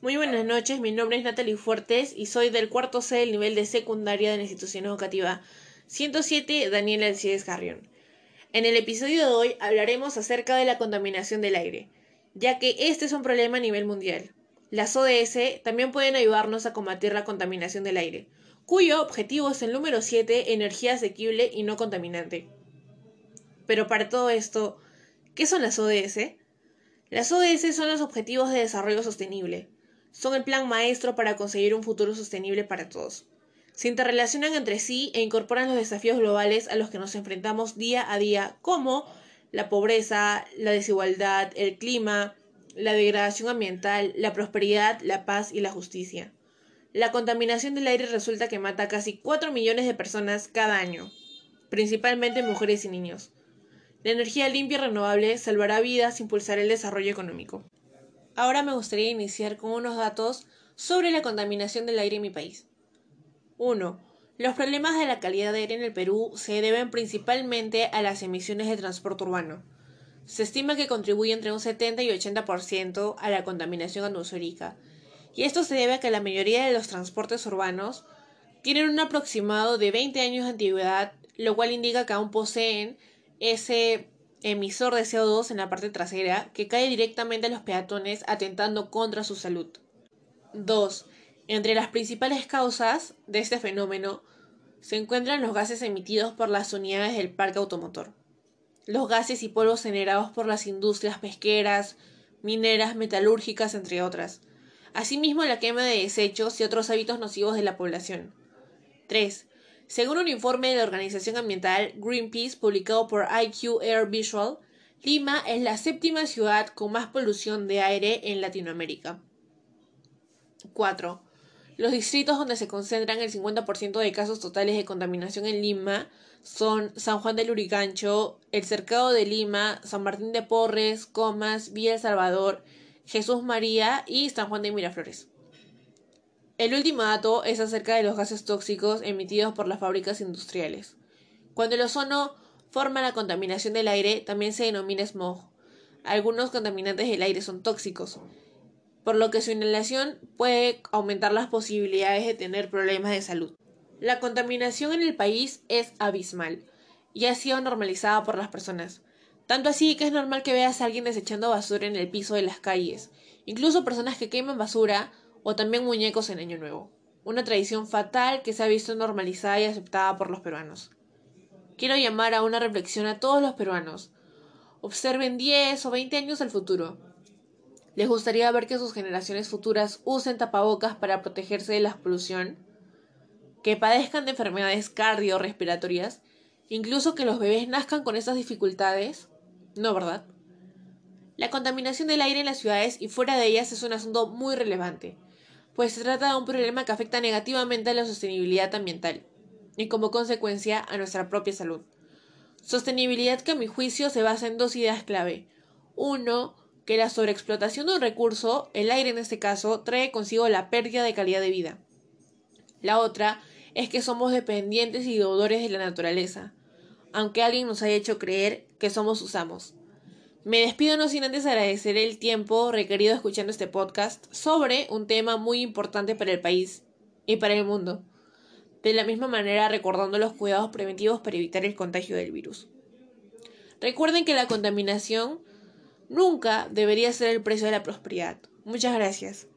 Muy buenas noches, mi nombre es Natalie Fuertes y soy del cuarto C del nivel de secundaria de la institución educativa 107 Daniel Alcides Carrión. En el episodio de hoy hablaremos acerca de la contaminación del aire, ya que este es un problema a nivel mundial. Las ODS también pueden ayudarnos a combatir la contaminación del aire, cuyo objetivo es el número 7, energía asequible y no contaminante. Pero para todo esto, ¿qué son las ODS? Las ODS son los Objetivos de Desarrollo Sostenible son el plan maestro para conseguir un futuro sostenible para todos. Se interrelacionan entre sí e incorporan los desafíos globales a los que nos enfrentamos día a día, como la pobreza, la desigualdad, el clima, la degradación ambiental, la prosperidad, la paz y la justicia. La contaminación del aire resulta que mata a casi 4 millones de personas cada año, principalmente mujeres y niños. La energía limpia y renovable salvará vidas e impulsará el desarrollo económico. Ahora me gustaría iniciar con unos datos sobre la contaminación del aire en mi país. 1. Los problemas de la calidad de aire en el Perú se deben principalmente a las emisiones de transporte urbano. Se estima que contribuye entre un 70 y 80% a la contaminación atmosférica, y esto se debe a que la mayoría de los transportes urbanos tienen un aproximado de 20 años de antigüedad, lo cual indica que aún poseen ese emisor de CO2 en la parte trasera que cae directamente a los peatones atentando contra su salud. 2. Entre las principales causas de este fenómeno se encuentran los gases emitidos por las unidades del parque automotor, los gases y polvos generados por las industrias pesqueras, mineras, metalúrgicas, entre otras, asimismo la quema de desechos y otros hábitos nocivos de la población. 3. Según un informe de la organización ambiental Greenpeace publicado por IQ Air Visual, Lima es la séptima ciudad con más polución de aire en Latinoamérica. 4. Los distritos donde se concentran el 50% de casos totales de contaminación en Lima son San Juan del Urigancho, El Cercado de Lima, San Martín de Porres, Comas, Villa El Salvador, Jesús María y San Juan de Miraflores. El último dato es acerca de los gases tóxicos emitidos por las fábricas industriales. Cuando el ozono forma la contaminación del aire, también se denomina smog. Algunos contaminantes del aire son tóxicos, por lo que su inhalación puede aumentar las posibilidades de tener problemas de salud. La contaminación en el país es abismal y ha sido normalizada por las personas. Tanto así que es normal que veas a alguien desechando basura en el piso de las calles. Incluso personas que queman basura o también muñecos en Año Nuevo, una tradición fatal que se ha visto normalizada y aceptada por los peruanos. Quiero llamar a una reflexión a todos los peruanos. Observen 10 o 20 años al futuro. ¿Les gustaría ver que sus generaciones futuras usen tapabocas para protegerse de la polución? ¿Que padezcan de enfermedades cardiorrespiratorias? ¿Incluso que los bebés nazcan con esas dificultades? No, ¿verdad? La contaminación del aire en las ciudades y fuera de ellas es un asunto muy relevante pues se trata de un problema que afecta negativamente a la sostenibilidad ambiental y como consecuencia a nuestra propia salud. Sostenibilidad que a mi juicio se basa en dos ideas clave. Uno, que la sobreexplotación de un recurso, el aire en este caso, trae consigo la pérdida de calidad de vida. La otra es que somos dependientes y deudores de la naturaleza, aunque alguien nos haya hecho creer que somos sus amos. Me despido no sin antes agradecer el tiempo requerido escuchando este podcast sobre un tema muy importante para el país y para el mundo. De la misma manera recordando los cuidados preventivos para evitar el contagio del virus. Recuerden que la contaminación nunca debería ser el precio de la prosperidad. Muchas gracias.